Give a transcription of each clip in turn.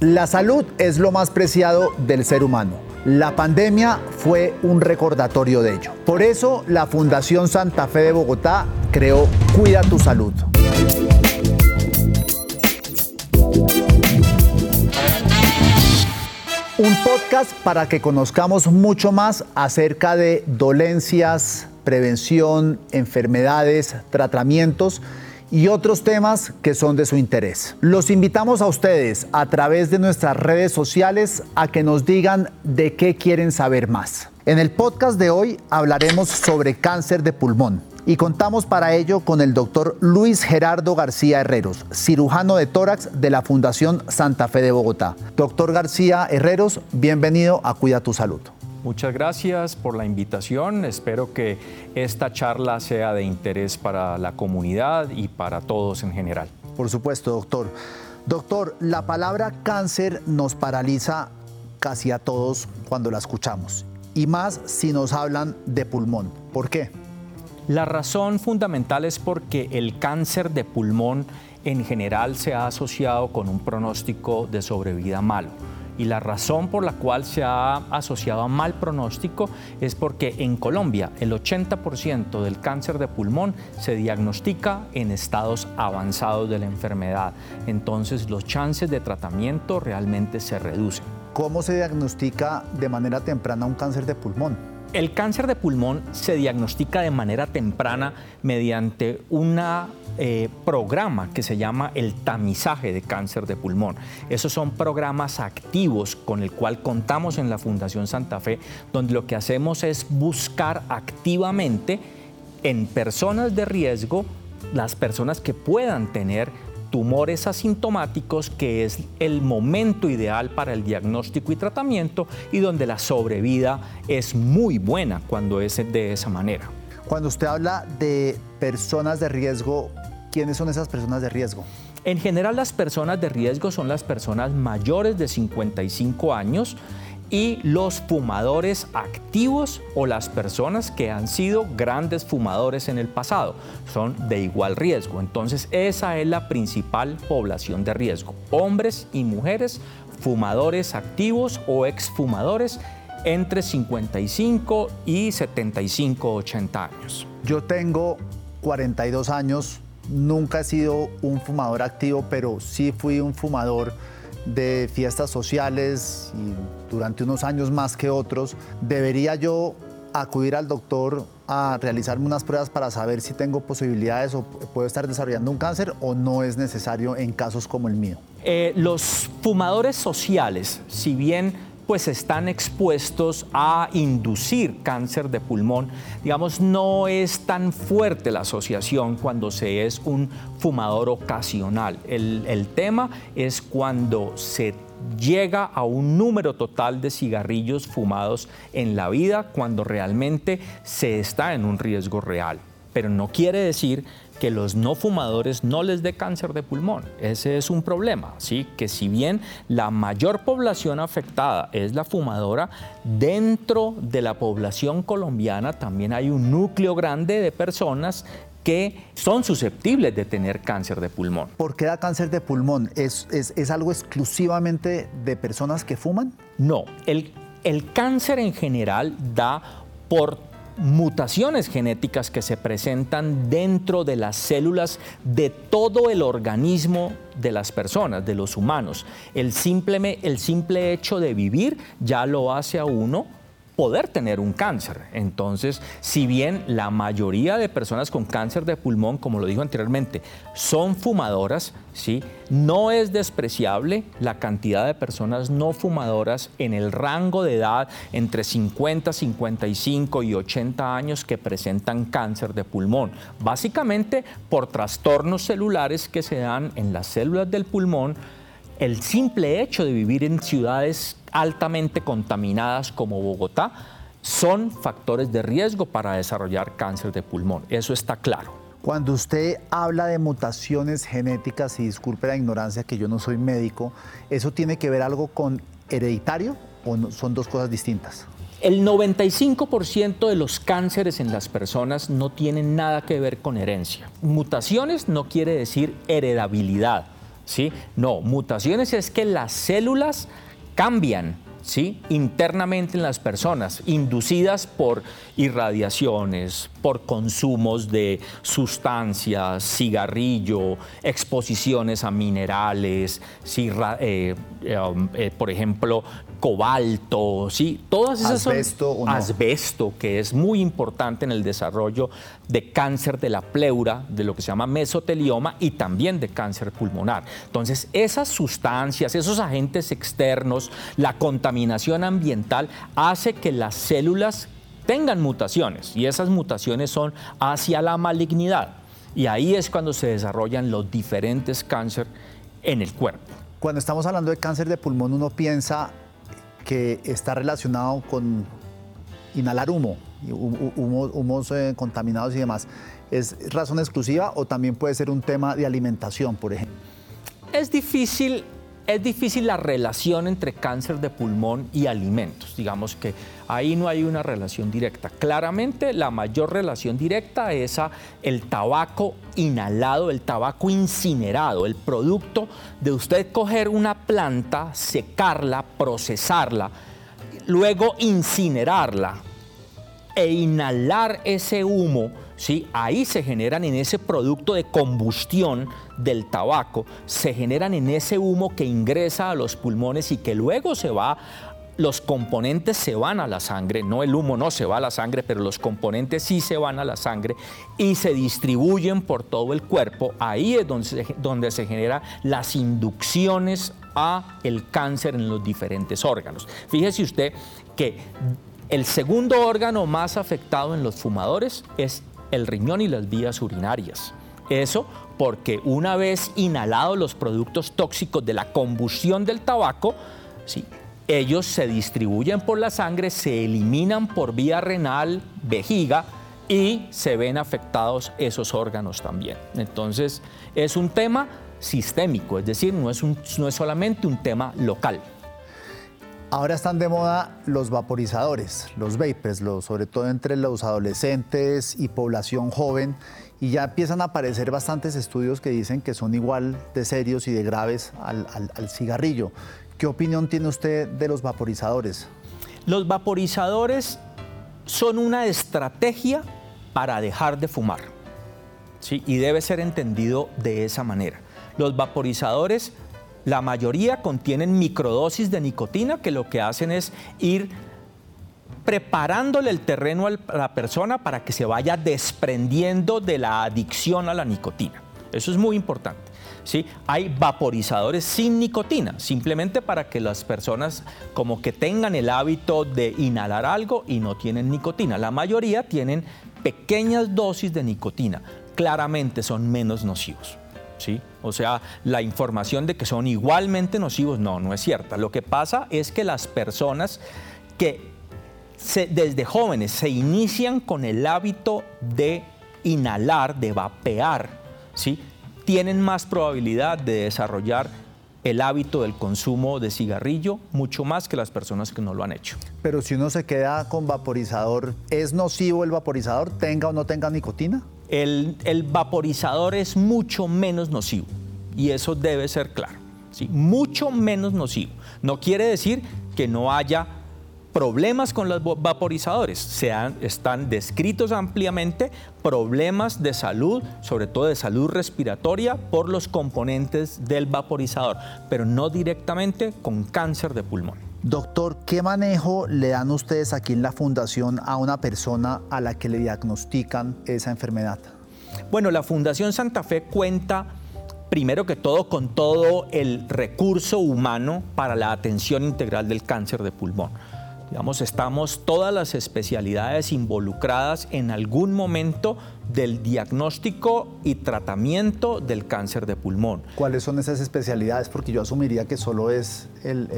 La salud es lo más preciado del ser humano. La pandemia fue un recordatorio de ello. Por eso la Fundación Santa Fe de Bogotá creó Cuida tu Salud. Un podcast para que conozcamos mucho más acerca de dolencias, prevención, enfermedades, tratamientos y otros temas que son de su interés. Los invitamos a ustedes a través de nuestras redes sociales a que nos digan de qué quieren saber más. En el podcast de hoy hablaremos sobre cáncer de pulmón y contamos para ello con el doctor Luis Gerardo García Herreros, cirujano de tórax de la Fundación Santa Fe de Bogotá. Doctor García Herreros, bienvenido a Cuida tu Salud. Muchas gracias por la invitación. Espero que esta charla sea de interés para la comunidad y para todos en general. Por supuesto, doctor. Doctor, la palabra cáncer nos paraliza casi a todos cuando la escuchamos, y más si nos hablan de pulmón. ¿Por qué? La razón fundamental es porque el cáncer de pulmón en general se ha asociado con un pronóstico de sobrevida malo. Y la razón por la cual se ha asociado a mal pronóstico es porque en Colombia el 80% del cáncer de pulmón se diagnostica en estados avanzados de la enfermedad. Entonces los chances de tratamiento realmente se reducen. ¿Cómo se diagnostica de manera temprana un cáncer de pulmón? El cáncer de pulmón se diagnostica de manera temprana mediante un eh, programa que se llama el tamizaje de cáncer de pulmón. Esos son programas activos con el cual contamos en la Fundación Santa Fe, donde lo que hacemos es buscar activamente en personas de riesgo las personas que puedan tener tumores asintomáticos, que es el momento ideal para el diagnóstico y tratamiento y donde la sobrevida es muy buena cuando es de esa manera. Cuando usted habla de personas de riesgo, ¿quiénes son esas personas de riesgo? En general las personas de riesgo son las personas mayores de 55 años y los fumadores activos o las personas que han sido grandes fumadores en el pasado son de igual riesgo. Entonces esa es la principal población de riesgo. Hombres y mujeres fumadores activos o exfumadores entre 55 y 75, 80 años. Yo tengo 42 años, nunca he sido un fumador activo, pero sí fui un fumador de fiestas sociales y durante unos años más que otros, ¿debería yo acudir al doctor a realizarme unas pruebas para saber si tengo posibilidades o puedo estar desarrollando un cáncer o no es necesario en casos como el mío? Eh, los fumadores sociales, si bien pues están expuestos a inducir cáncer de pulmón. Digamos, no es tan fuerte la asociación cuando se es un fumador ocasional. El, el tema es cuando se llega a un número total de cigarrillos fumados en la vida cuando realmente se está en un riesgo real. Pero no quiere decir que los no fumadores no les dé cáncer de pulmón. Ese es un problema, ¿sí? Que si bien la mayor población afectada es la fumadora, dentro de la población colombiana también hay un núcleo grande de personas que son susceptibles de tener cáncer de pulmón. ¿Por qué da cáncer de pulmón? ¿Es, es, algo exclusivamente de personas que fuman? No, el, el cáncer en general da por mutaciones genéticas que se presentan dentro de las células de todo el organismo de las personas, de los humanos. El simple, el simple hecho de vivir ya lo hace a uno poder tener un cáncer. Entonces, si bien la mayoría de personas con cáncer de pulmón, como lo dijo anteriormente, son fumadoras, ¿sí? no es despreciable la cantidad de personas no fumadoras en el rango de edad entre 50, 55 y 80 años que presentan cáncer de pulmón, básicamente por trastornos celulares que se dan en las células del pulmón el simple hecho de vivir en ciudades altamente contaminadas como Bogotá son factores de riesgo para desarrollar cáncer de pulmón. Eso está claro. Cuando usted habla de mutaciones genéticas, y disculpe la ignorancia que yo no soy médico, ¿eso tiene que ver algo con hereditario o son dos cosas distintas? El 95% de los cánceres en las personas no tienen nada que ver con herencia. Mutaciones no quiere decir heredabilidad. ¿sí? No, mutaciones es que las células cambian ¿sí? internamente en las personas, inducidas por irradiaciones, por consumos de sustancias, cigarrillo, exposiciones a minerales, eh, eh, um, eh, por ejemplo, cobalto, ¿sí? todas esas asbesto, son asbesto, que es muy importante en el desarrollo de cáncer de la pleura, de lo que se llama mesotelioma y también de cáncer pulmonar. Entonces, esas sustancias, esos agentes externos, la contaminación ambiental hace que las células tengan mutaciones y esas mutaciones son hacia la malignidad. Y ahí es cuando se desarrollan los diferentes cánceres en el cuerpo. Cuando estamos hablando de cáncer de pulmón, uno piensa que está relacionado con inhalar humo, humos eh, contaminados y demás. ¿Es razón exclusiva o también puede ser un tema de alimentación, por ejemplo? Es difícil, es difícil la relación entre cáncer de pulmón y alimentos. Digamos que ahí no hay una relación directa. Claramente la mayor relación directa es el tabaco inhalado, el tabaco incinerado, el producto de usted coger una planta, secarla, procesarla, luego incinerarla e inhalar ese humo, ¿sí? ahí se generan en ese producto de combustión del tabaco, se generan en ese humo que ingresa a los pulmones y que luego se va los componentes se van a la sangre, no el humo no se va a la sangre, pero los componentes sí se van a la sangre y se distribuyen por todo el cuerpo. Ahí es donde se, donde se generan las inducciones a el cáncer en los diferentes órganos. Fíjese usted que el segundo órgano más afectado en los fumadores es el riñón y las vías urinarias. Eso porque una vez inhalados los productos tóxicos de la combustión del tabaco, sí, ellos se distribuyen por la sangre, se eliminan por vía renal, vejiga y se ven afectados esos órganos también. Entonces es un tema sistémico, es decir, no es, no es solamente un tema local. Ahora están de moda los vaporizadores, los vapers, sobre todo entre los adolescentes y población joven, y ya empiezan a aparecer bastantes estudios que dicen que son igual de serios y de graves al, al cigarrillo. ¿Qué opinión tiene usted de los vaporizadores? Los vaporizadores son una estrategia para dejar de fumar. ¿sí? Y debe ser entendido de esa manera. Los vaporizadores, la mayoría contienen microdosis de nicotina que lo que hacen es ir preparándole el terreno a la persona para que se vaya desprendiendo de la adicción a la nicotina. Eso es muy importante. ¿sí? Hay vaporizadores sin nicotina, simplemente para que las personas como que tengan el hábito de inhalar algo y no tienen nicotina. La mayoría tienen pequeñas dosis de nicotina, claramente son menos nocivos. ¿Sí? O sea, la información de que son igualmente nocivos, no, no es cierta. Lo que pasa es que las personas que desde jóvenes se inician con el hábito de inhalar, de vapear, ¿sí? tienen más probabilidad de desarrollar el hábito del consumo de cigarrillo mucho más que las personas que no lo han hecho. Pero si uno se queda con vaporizador, ¿es nocivo el vaporizador, tenga o no tenga nicotina? El, vaporizador es mucho menos nocivo y eso debe ser claro. ¿sí? Mucho menos nocivo. No quiere decir que no haya problemas con los vaporizadores. Se están descritos ampliamente problemas de salud, sobre todo de salud respiratoria, por los componentes del vaporizador, pero no directamente con cáncer de pulmón. Doctor, ¿qué manejo le dan ustedes aquí en la fundación a una persona a la que le diagnostican esa enfermedad? Bueno, la Fundación Santa Fe cuenta primero que todo con todo el recurso humano para la atención integral del cáncer de pulmón. Digamos, estamos todas las especialidades involucradas en algún momento del diagnóstico y tratamiento del cáncer de pulmón. ¿Cuáles son esas especialidades? Porque yo asumiría que solo es el,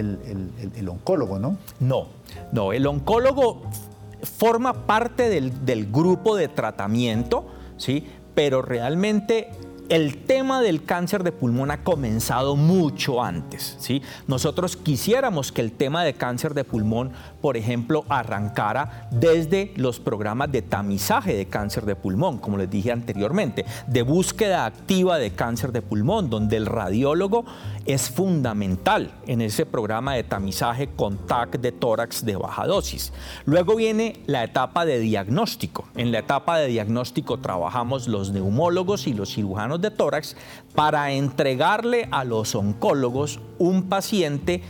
el, oncólogo, ¿no? No, no, el oncólogo forma parte del, del grupo de tratamiento, ¿sí? pero realmente el tema del cáncer de pulmón ha comenzado mucho antes. ¿sí? Nosotros quisiéramos que el tema de cáncer de pulmón, por ejemplo, arrancara desde los programas de tamizaje de cáncer de pulmón, como les dije anteriormente, de búsqueda activa de cáncer de pulmón, donde el radiólogo es fundamental en ese programa de tamizaje con TAC de tórax de baja dosis. Luego viene la etapa de diagnóstico. En la etapa de diagnóstico trabajamos los neumólogos y los cirujanos de tórax para entregarle a los oncólogos un paciente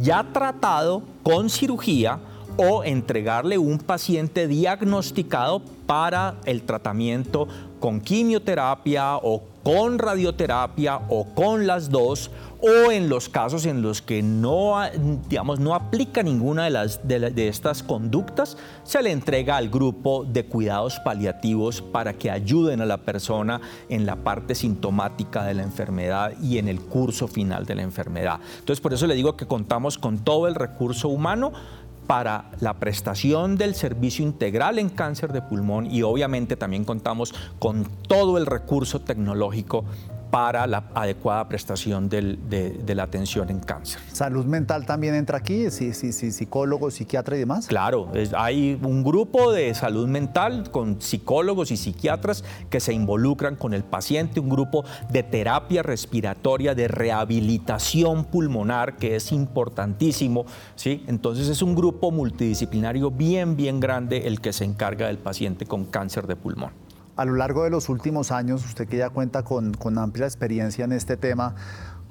ya tratado con cirugía o entregarle un paciente diagnosticado para el tratamiento con quimioterapia o con radioterapia o con las dos o en los casos en los que no, digamos, no aplica ninguna de, las, de, estas conductas, se le entrega al grupo de cuidados paliativos para que ayuden a la persona en la parte sintomática de la enfermedad y en el curso final de la enfermedad. Entonces, por eso le digo que contamos con todo el recurso humano para la prestación del servicio integral en cáncer de pulmón y obviamente también contamos con todo el recurso tecnológico para la adecuada prestación de, la atención en cáncer. ¿Salud mental también entra aquí? ¿Sí, sí, sí, psicólogos, psiquiatras y demás? Claro, hay un grupo de salud mental con psicólogos y psiquiatras que se involucran con el paciente, un grupo de terapia respiratoria, de rehabilitación pulmonar, que es importantísimo. ¿sí? Entonces es un grupo multidisciplinario bien, bien grande el que se encarga del paciente con cáncer de pulmón. A lo largo de los últimos años, usted que ya cuenta con, amplia experiencia en este tema,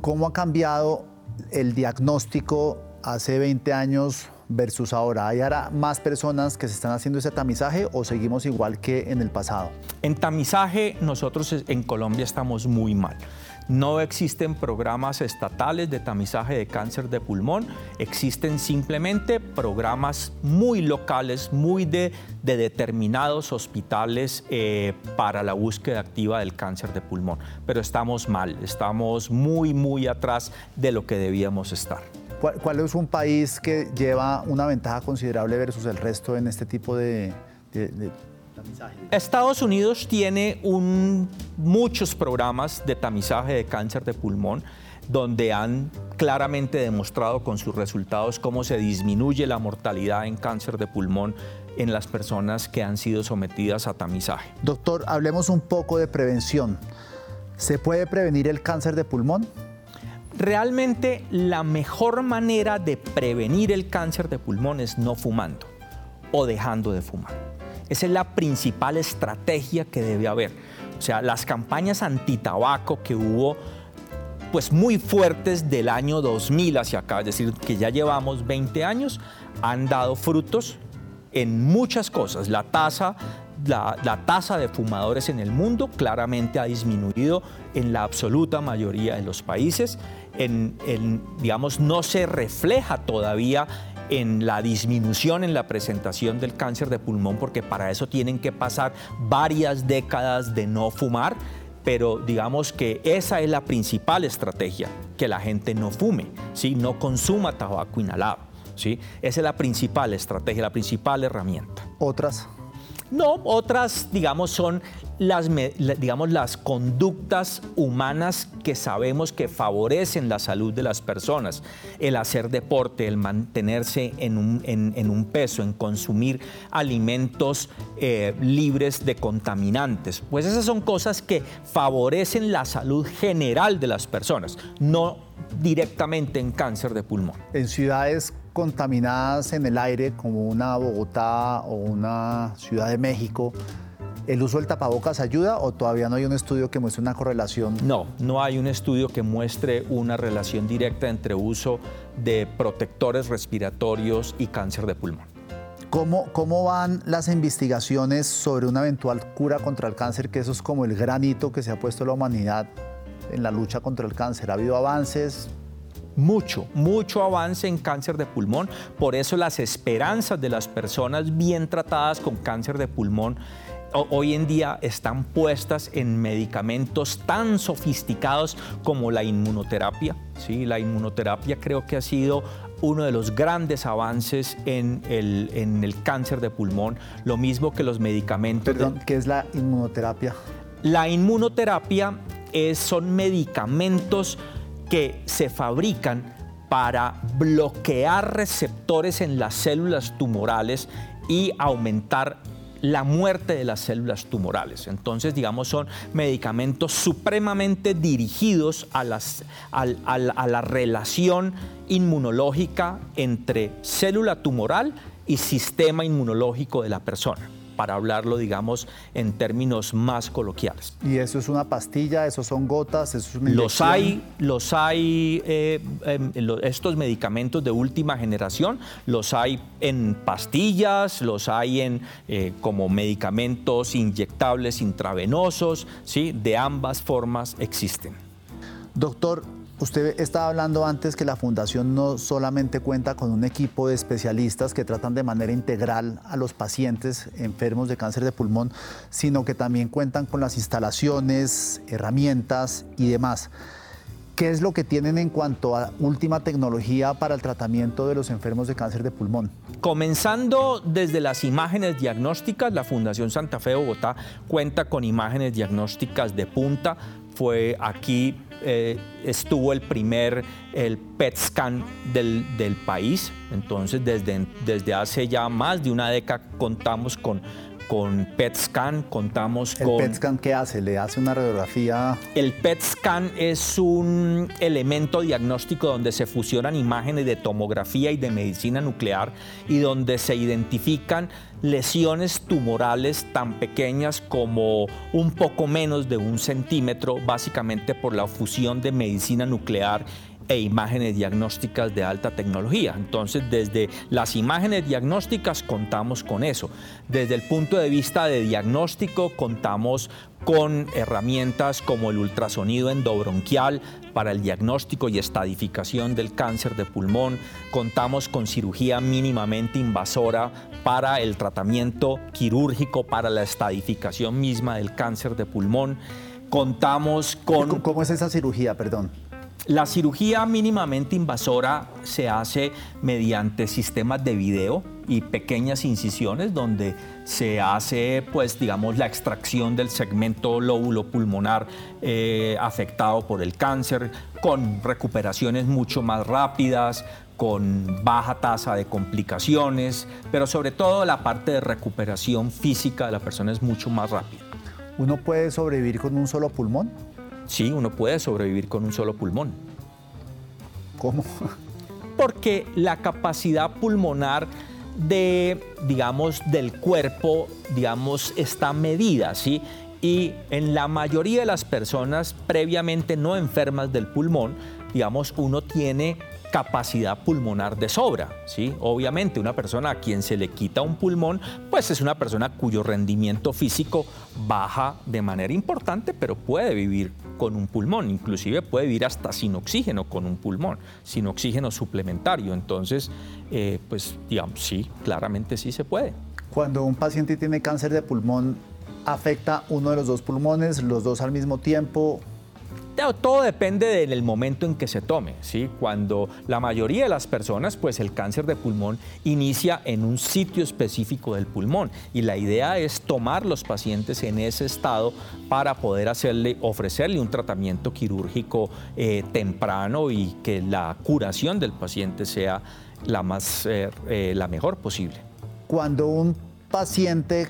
¿cómo ha cambiado el diagnóstico hace 20 años versus ahora? ¿Hay ahora más personas que se están haciendo ese tamizaje o seguimos igual que en el pasado? En tamizaje nosotros en Colombia estamos muy mal. No existen programas estatales de tamizaje de cáncer de pulmón, existen simplemente programas muy locales, muy de, determinados hospitales eh, para la búsqueda activa del cáncer de pulmón. Pero estamos mal, estamos muy, muy atrás de lo que debíamos estar. ¿Cuál, es un país que lleva una ventaja considerable versus el resto en este tipo de Estados Unidos tiene muchos programas de tamizaje de cáncer de pulmón donde han claramente demostrado con sus resultados cómo se disminuye la mortalidad en cáncer de pulmón en las personas que han sido sometidas a tamizaje. Doctor, hablemos un poco de prevención. ¿Se puede prevenir el cáncer de pulmón? Realmente la mejor manera de prevenir el cáncer de pulmón es no fumando o dejando de fumar. Esa es la principal estrategia que debe haber. O sea, las campañas antitabaco que hubo pues muy fuertes del año 2000 hacia acá, es decir, que ya llevamos 20 años, han dado frutos en muchas cosas. La tasa, la, tasa de fumadores en el mundo claramente ha disminuido en la absoluta mayoría de los países. En, en, digamos, no se refleja todavía en la disminución en la presentación del cáncer de pulmón, porque para eso tienen que pasar varias décadas de no fumar, pero digamos que esa es la principal estrategia, que la gente no fume, ¿sí? no consuma tabaco inhalado. ¿sí? Esa es la principal estrategia, la principal herramienta. ¿Otras? No, otras, digamos, son las, digamos, las conductas humanas que sabemos que favorecen la salud de las personas. El hacer deporte, el mantenerse en un, peso, en consumir alimentos eh, libres de contaminantes. Pues esas son cosas que favorecen la salud general de las personas, no directamente en cáncer de pulmón. En ciudades contaminadas en el aire, como una Bogotá o una Ciudad de México, ¿el uso del tapabocas ayuda o todavía no hay un estudio que muestre una correlación? No, no hay un estudio que muestre una relación directa entre uso de protectores respiratorios y cáncer de pulmón. ¿Cómo, ¿Cómo van las investigaciones sobre una eventual cura contra el cáncer? Que eso es como el granito que se ha puesto la humanidad en la lucha contra el cáncer. ¿Ha habido avances? Mucho, mucho avance en cáncer de pulmón. Por eso las esperanzas de las personas bien tratadas con cáncer de pulmón hoy en día están puestas en medicamentos tan sofisticados como la inmunoterapia. ¿sí? La inmunoterapia creo que ha sido uno de los grandes avances en el, en el cáncer de pulmón, lo mismo que los medicamentos. Perdón, ¿qué es la inmunoterapia? La inmunoterapia es, son medicamentos que se fabrican para bloquear receptores en las células tumorales y aumentar la muerte de las células tumorales. Entonces, digamos, son medicamentos supremamente dirigidos a, la relación inmunológica entre célula tumoral y sistema inmunológico de la persona para hablarlo, digamos, en términos más coloquiales. ¿Y eso es una pastilla? ¿Esos son gotas? ¿Eso es una los hay, los hay, eh, em, estos medicamentos de última generación, los hay en pastillas, los hay en eh, como medicamentos inyectables intravenosos, ¿sí? De ambas formas existen. Doctor, Usted estaba hablando antes que la fundación no solamente cuenta con un equipo de especialistas que tratan de manera integral a los pacientes enfermos de cáncer de pulmón, sino que también cuentan con las instalaciones, herramientas y demás. ¿Qué es lo que tienen en cuanto a última tecnología para el tratamiento de los enfermos de cáncer de pulmón? Comenzando desde las imágenes diagnósticas, la Fundación Santa Fe de Bogotá cuenta con imágenes diagnósticas de punta. Fue aquí eh, estuvo el primer el PET scan del, del, país. Entonces, desde, desde hace ya más de una década contamos con con PET scan, contamos con... ¿El PET scan qué hace? ¿Le hace una radiografía? El PET scan es un elemento diagnóstico donde se fusionan imágenes de tomografía y de medicina nuclear y donde se identifican lesiones tumorales tan pequeñas como un poco menos de un centímetro, básicamente por la fusión de medicina nuclear e imágenes diagnósticas de alta tecnología. Entonces, desde las imágenes diagnósticas contamos con eso. Desde el punto de vista de diagnóstico contamos con herramientas como el ultrasonido endobronquial para el diagnóstico y estadificación del cáncer de pulmón. Contamos con cirugía mínimamente invasora para el tratamiento quirúrgico para la estadificación misma del cáncer de pulmón. Contamos con... ¿Cómo es esa cirugía, perdón? La cirugía mínimamente invasora se hace mediante sistemas de video y pequeñas incisiones donde se hace, pues, digamos, la extracción del segmento lóbulo pulmonar eh, afectado por el cáncer, con recuperaciones mucho más rápidas, con baja tasa de complicaciones, pero sobre todo la parte de recuperación física de la persona es mucho más rápida. ¿Uno puede sobrevivir con un solo pulmón? Sí, uno puede sobrevivir con un solo pulmón. ¿Cómo? Porque la capacidad pulmonar de, digamos, del cuerpo, digamos, está medida, ¿sí? Y en la mayoría de las personas previamente no enfermas del pulmón, digamos, uno tiene capacidad pulmonar de sobra. ¿sí? Obviamente una persona a quien se le quita un pulmón, pues es una persona cuyo rendimiento físico baja de manera importante, pero puede vivir con un pulmón, inclusive puede vivir hasta sin oxígeno con un pulmón, sin oxígeno suplementario. Entonces, eh, pues digamos, sí, claramente sí se puede. Cuando un paciente tiene cáncer de pulmón, ¿afecta uno de los dos pulmones, los dos al mismo tiempo? Todo depende del momento en que se tome. ¿sí? Cuando la mayoría de las personas, pues el cáncer de pulmón inicia en un sitio específico del pulmón y la idea es tomar los pacientes en ese estado para poder hacerle, ofrecerle un tratamiento quirúrgico eh, temprano y que la curación del paciente sea la, más, eh, eh, la mejor posible. Cuando un paciente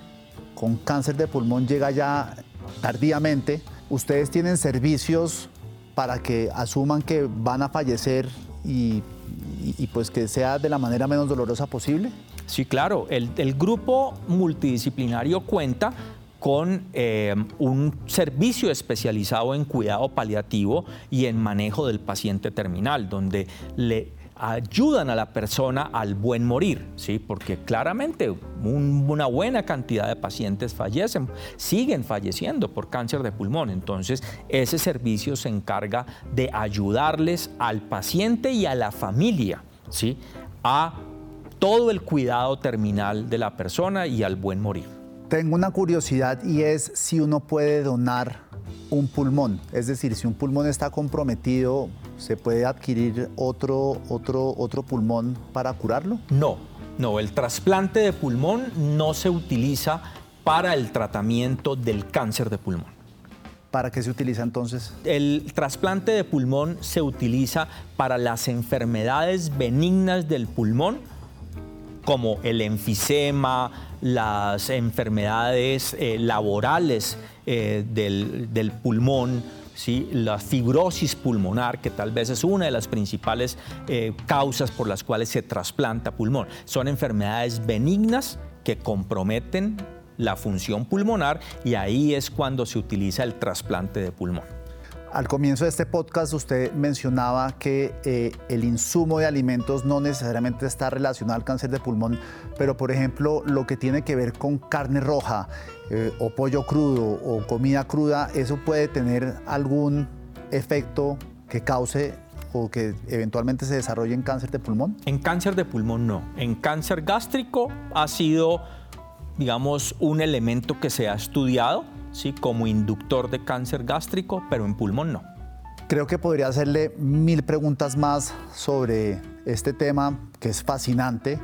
con cáncer de pulmón llega ya tardíamente, ¿Ustedes tienen servicios para que asuman que van a fallecer y, pues que sea de la manera menos dolorosa posible? Sí, claro. El, grupo multidisciplinario cuenta con eh, un servicio especializado en cuidado paliativo y en manejo del paciente terminal, donde le ayudan a la persona al buen morir, ¿sí? porque claramente una buena cantidad de pacientes fallecen, siguen falleciendo por cáncer de pulmón. Entonces, ese servicio se encarga de ayudarles al paciente y a la familia ¿sí? a todo el cuidado terminal de la persona y al buen morir. Tengo una curiosidad y es si uno puede donar un pulmón, es decir, si un pulmón está comprometido ¿se puede adquirir otro, otro, otro pulmón para curarlo? No, no, el trasplante de pulmón no se utiliza para el tratamiento del cáncer de pulmón. ¿Para qué se utiliza entonces? El trasplante de pulmón se utiliza para las enfermedades benignas del pulmón, como el enfisema, las enfermedades eh, laborales eh, del, pulmón, la fibrosis pulmonar, que tal vez es una de las principales eh, causas por las cuales se trasplanta pulmón. Son enfermedades benignas que comprometen la función pulmonar y ahí es cuando se utiliza el trasplante de pulmón. Al comienzo de este podcast usted mencionaba que eh, el insumo de alimentos no necesariamente está relacionado al cáncer de pulmón, pero por ejemplo lo que tiene que ver con carne roja eh, o pollo crudo o comida cruda, ¿eso puede tener algún efecto que cause o que eventualmente se desarrolle en cáncer de pulmón? En cáncer de pulmón no. En cáncer gástrico ha sido, digamos, un elemento que se ha estudiado ¿sí? como inductor de cáncer gástrico, pero en pulmón no. Creo que podría hacerle mil preguntas más sobre este tema que es fascinante.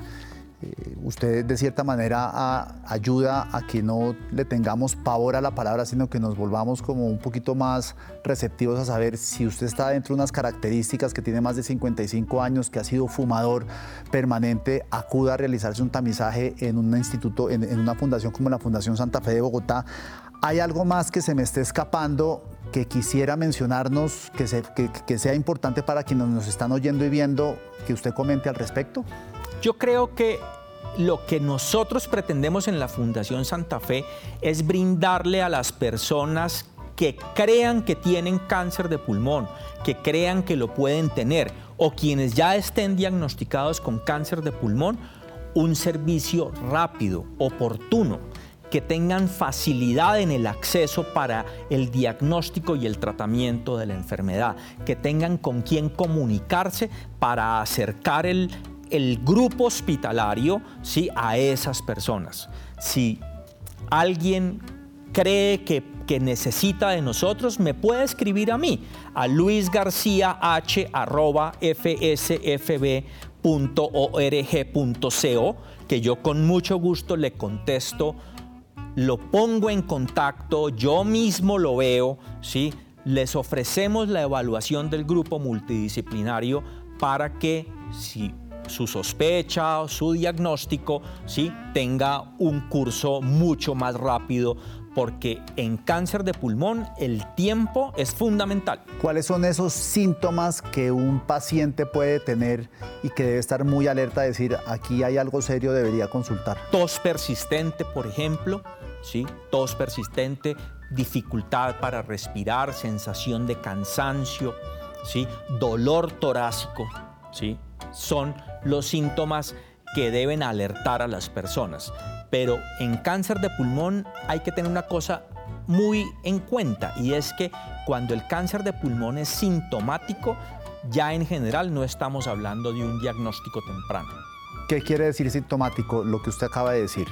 Eh, usted de cierta manera ayuda a que no le tengamos pavor a la palabra, sino que nos volvamos como un poquito más receptivos a saber si usted está dentro de unas características que tiene más de 55 años, que ha sido fumador permanente, acuda a realizarse un tamizaje en un instituto, en, en una fundación como la Fundación Santa Fe de Bogotá. ¿Hay algo más que se me esté escapando que quisiera mencionarnos, que, sea importante para quienes nos están oyendo y viendo, que usted comente al respecto? Yo creo que lo que nosotros pretendemos en la Fundación Santa Fe es brindarle a las personas que crean que tienen cáncer de pulmón, que crean que lo pueden tener, o quienes ya estén diagnosticados con cáncer de pulmón, un servicio rápido, oportuno, que tengan facilidad en el acceso para el diagnóstico y el tratamiento de la enfermedad, que tengan con quién comunicarse para acercar el, grupo hospitalario ¿sí? a esas personas. Si alguien cree que, que, necesita de nosotros, me puede escribir a mí, a luisgarcía.h.fsfb.org.co, que yo con mucho gusto le contesto lo pongo en contacto, yo mismo lo veo, ¿sí? les ofrecemos la evaluación del grupo multidisciplinario para que si su sospecha o su diagnóstico ¿sí? tenga un curso mucho más rápido porque en cáncer de pulmón el tiempo es fundamental. ¿Cuáles son esos síntomas que un paciente puede tener y que debe estar muy alerta a decir aquí hay algo serio, debería consultar? Tos persistente, por ejemplo, ¿sí? tos persistente, dificultad para respirar, sensación de cansancio, ¿sí? dolor torácico, ¿sí? son los síntomas que deben alertar a las personas. Pero en cáncer de pulmón hay que tener una cosa muy en cuenta y es que cuando el cáncer de pulmón es sintomático, ya en general no estamos hablando de un diagnóstico temprano. ¿Qué quiere decir sintomático? Lo que usted acaba de decir.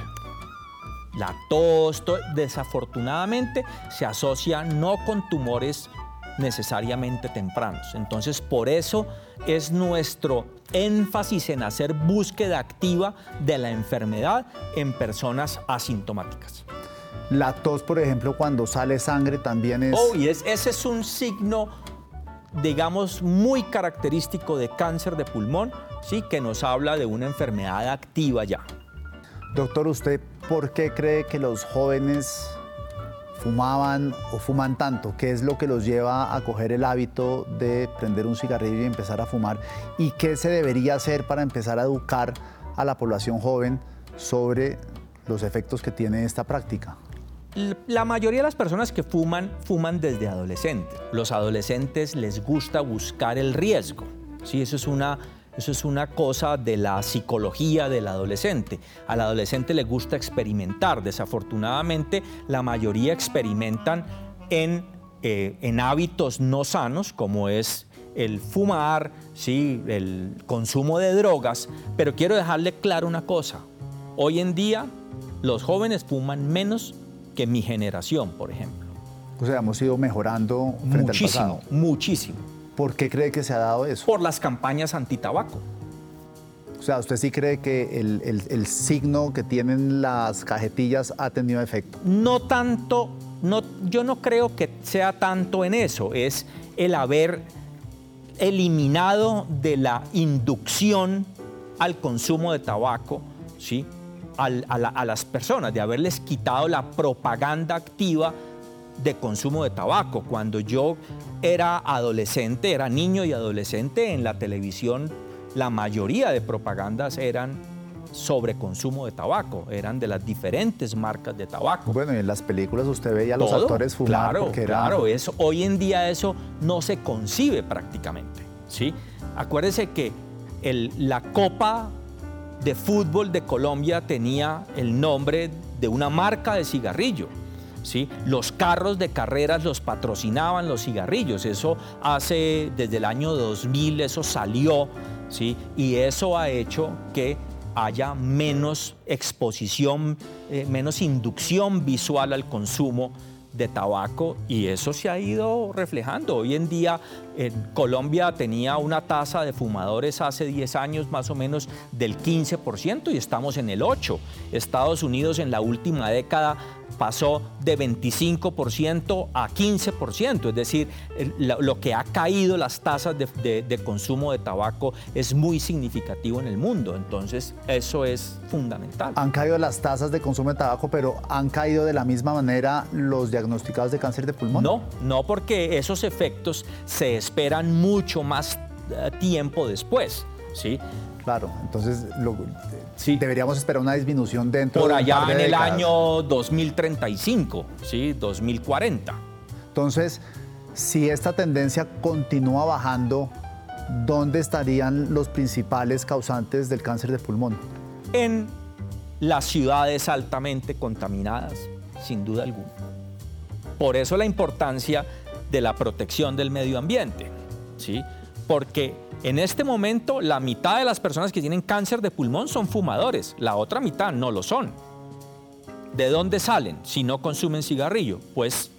La tos, desafortunadamente, se asocia no con tumores necesariamente tempranos. Entonces, por eso es nuestro énfasis en hacer búsqueda activa de la enfermedad en personas asintomáticas. La tos, por ejemplo, cuando sale sangre también es... Oh, y es, ese es un signo, digamos, muy característico de cáncer de pulmón, ¿sí? que nos habla de una enfermedad activa ya. Doctor, ¿usted por qué cree que los jóvenes fumaban o fuman tanto? ¿Qué es lo que los lleva a coger el hábito de prender un cigarrillo y empezar a fumar? ¿Y qué se debería hacer para empezar a educar a la población joven sobre los efectos que tiene esta práctica? La mayoría de las personas que fuman, fuman desde adolescentes. Los adolescentes les gusta buscar el riesgo. ¿sí? Eso es una eso es una cosa de la psicología del adolescente. Al adolescente le gusta experimentar. Desafortunadamente, la mayoría experimentan en, eh, en hábitos no sanos, como es el fumar, ¿sí? el consumo de drogas. Pero quiero dejarle claro una cosa. Hoy en día, los jóvenes fuman menos que mi generación, por ejemplo. O sea, hemos ido mejorando frente muchísimo, al pasado. Muchísimo. ¿Por qué cree que se ha dado eso? Por las campañas antitabaco. O sea, ¿usted sí cree que el, signo que tienen las cajetillas ha tenido efecto? No tanto no, yo no creo que sea tanto en eso, es el haber eliminado de la inducción al consumo de tabaco, ¿sí? a, las personas, de haberles quitado la propaganda activa de consumo de tabaco. Cuando yo era adolescente, era niño y adolescente, en la televisión la mayoría de propagandas eran sobre consumo de tabaco, eran de las diferentes marcas de tabaco. Bueno, y en las películas usted veía a los actores fumar claro, Claro, eso, hoy en día eso no se concibe prácticamente, ¿sí? Acuérdese que la Copa de Fútbol de Colombia tenía el nombre de una marca de cigarrillo. ¿Sí? Los carros de carreras los patrocinaban los cigarrillos. Eso hace desde el año 2000, eso salió, ¿sí? Y eso ha hecho que haya menos exposición, eh, menos inducción visual al consumo de tabaco y eso se ha ido reflejando. Hoy en día en Colombia tenía una tasa de fumadores hace 10 años más o menos del 15% y estamos en el 8%. Estados Unidos en la última década pasó de 25% a 15%, es decir, lo que ha caído las tasas de, consumo de tabaco es muy significativo en el mundo, entonces eso es fundamental. Han caído las tasas de consumo de tabaco, pero ¿han caído de la misma manera los diagnosticados de cáncer de pulmón? No, no porque esos efectos se esperan mucho más eh, tiempo después, ¿sí? Claro, entonces deberíamos esperar una disminución dentro Por allá en el año 2035, ¿sí? 2040. Entonces, si esta tendencia continúa bajando, ¿dónde estarían los principales causantes del cáncer de pulmón? En las ciudades altamente contaminadas, sin duda alguna. Por eso la importancia de la protección del medio ambiente, ¿sí? Porque en este momento, la mitad de las personas que tienen cáncer de pulmón son fumadores, la otra mitad no lo son. ¿De dónde salen si no consumen cigarrillo? Pues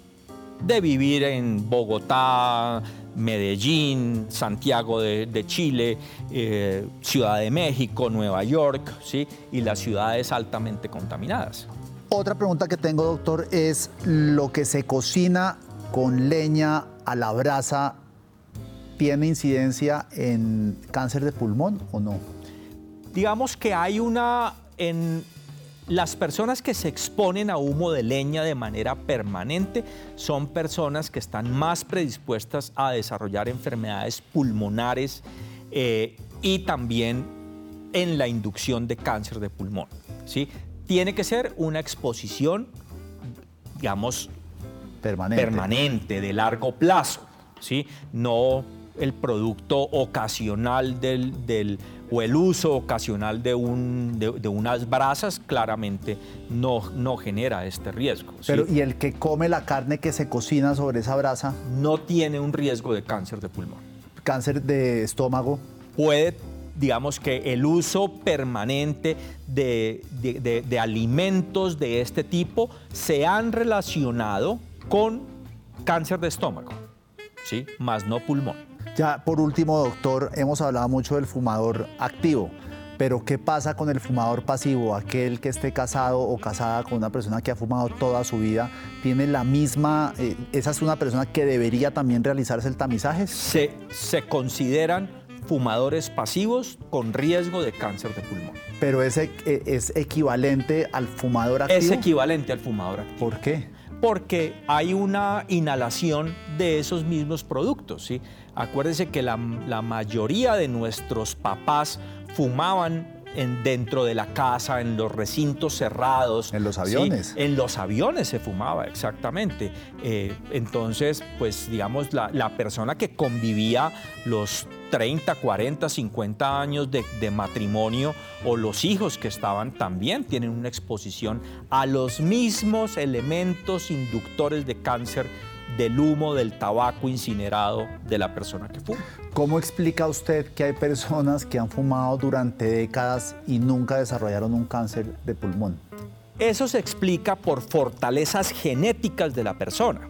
de vivir en Bogotá, Medellín, Santiago de, Chile, eh, Ciudad de México, Nueva York, ¿sí? y las ciudades altamente contaminadas. Otra pregunta que tengo, doctor, es lo que se cocina con leña a la brasa ¿tiene incidencia en cáncer de pulmón o no? Digamos que hay una... En las personas que se exponen a humo de leña de manera permanente son personas que están más predispuestas a desarrollar enfermedades pulmonares eh, y también en la inducción de cáncer de pulmón. ¿sí? Tiene que ser una exposición, digamos, permanente, permanente de largo plazo. ¿sí? No el producto ocasional del, o el uso ocasional de, un, de, unas brasas claramente no, no genera este riesgo. Pero ¿y el que come la carne que se cocina sobre esa brasa? No tiene un riesgo de cáncer de pulmón. ¿Cáncer de estómago? Puede digamos que el uso permanente de, de, alimentos de este tipo se han relacionado con cáncer de estómago, ¿sí? más no pulmón. Ya por último, doctor, hemos hablado mucho del fumador activo, pero ¿qué pasa con el fumador pasivo? Aquel que esté casado o casada con una persona que ha fumado toda su vida, ¿tiene la misma, eh, esa es una persona que debería también realizarse el tamizaje? Se, se consideran fumadores pasivos con riesgo de cáncer de pulmón. Pero ese eh, es equivalente al fumador activo. Es equivalente al fumador activo. ¿Por qué? Porque hay una inhalación de esos mismos productos, ¿sí? Acuérdense que la, mayoría de nuestros papás fumaban en, dentro de la casa, en los recintos cerrados. En los aviones. En los aviones se fumaba, exactamente. Eh, entonces, pues digamos, la, la, persona que convivía los 30, 40, 50 años de, de, matrimonio o los hijos que estaban también tienen una exposición a los mismos elementos inductores de cáncer del humo del tabaco incinerado de la persona que fuma. ¿Cómo explica usted que hay personas que han fumado durante décadas y nunca desarrollaron un cáncer de pulmón? Eso se explica por fortalezas genéticas de la persona.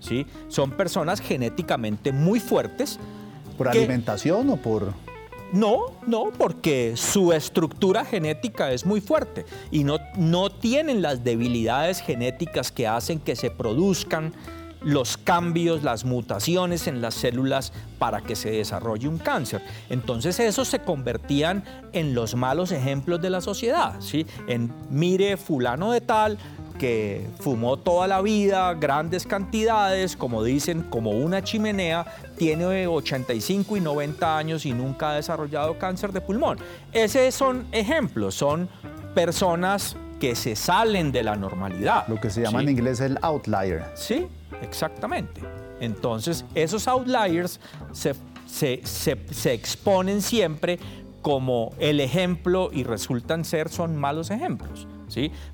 ¿sí? Son personas genéticamente muy fuertes. ¿Por alimentación o por...? No, no, porque su estructura genética es muy fuerte y no, no tienen las debilidades genéticas que hacen que se produzcan los cambios, las mutaciones en las células para que se desarrolle un cáncer. Entonces esos se convertían en los malos ejemplos de la sociedad, ¿sí? En mire fulano de tal que fumó toda la vida grandes cantidades, como dicen, como una chimenea, tiene 85 y 90 años y nunca ha desarrollado cáncer de pulmón. Esos son ejemplos, son personas que se salen de la normalidad. Lo que se llama en inglés el outlier. Sí, exactamente. Entonces, esos outliers se, se exponen siempre como el ejemplo y resultan ser, son malos ejemplos.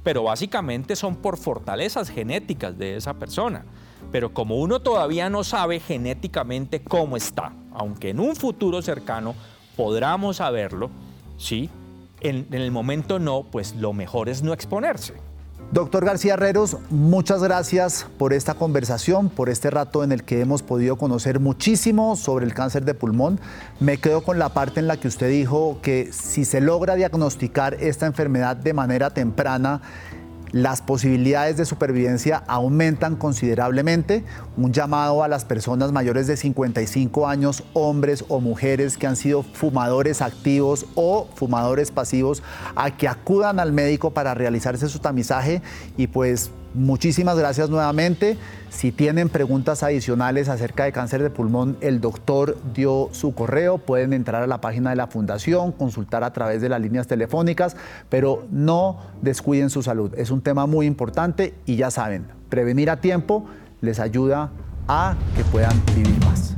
Pero básicamente son por fortalezas genéticas de esa persona. Pero como uno todavía no sabe genéticamente cómo está, aunque en un futuro cercano podamos saberlo, ¿sí? en el momento no, pues lo mejor es no exponerse. Doctor García Herreros, muchas gracias por esta conversación, por este rato en el que hemos podido conocer muchísimo sobre el cáncer de pulmón. Me quedo con la parte en la que usted dijo que si se logra diagnosticar esta enfermedad de manera temprana, las posibilidades de supervivencia aumentan considerablemente. Un llamado a las personas mayores de 55 años, hombres o mujeres que han sido fumadores activos o fumadores pasivos, a que acudan al médico para realizarse su tamizaje y pues Muchísimas gracias nuevamente. Si tienen preguntas adicionales acerca de cáncer de pulmón, el doctor dio su correo. Pueden entrar a la página de la fundación, consultar a través de las líneas telefónicas, pero no descuiden su salud. Es un tema muy importante y ya saben, prevenir a tiempo les ayuda a que puedan vivir más.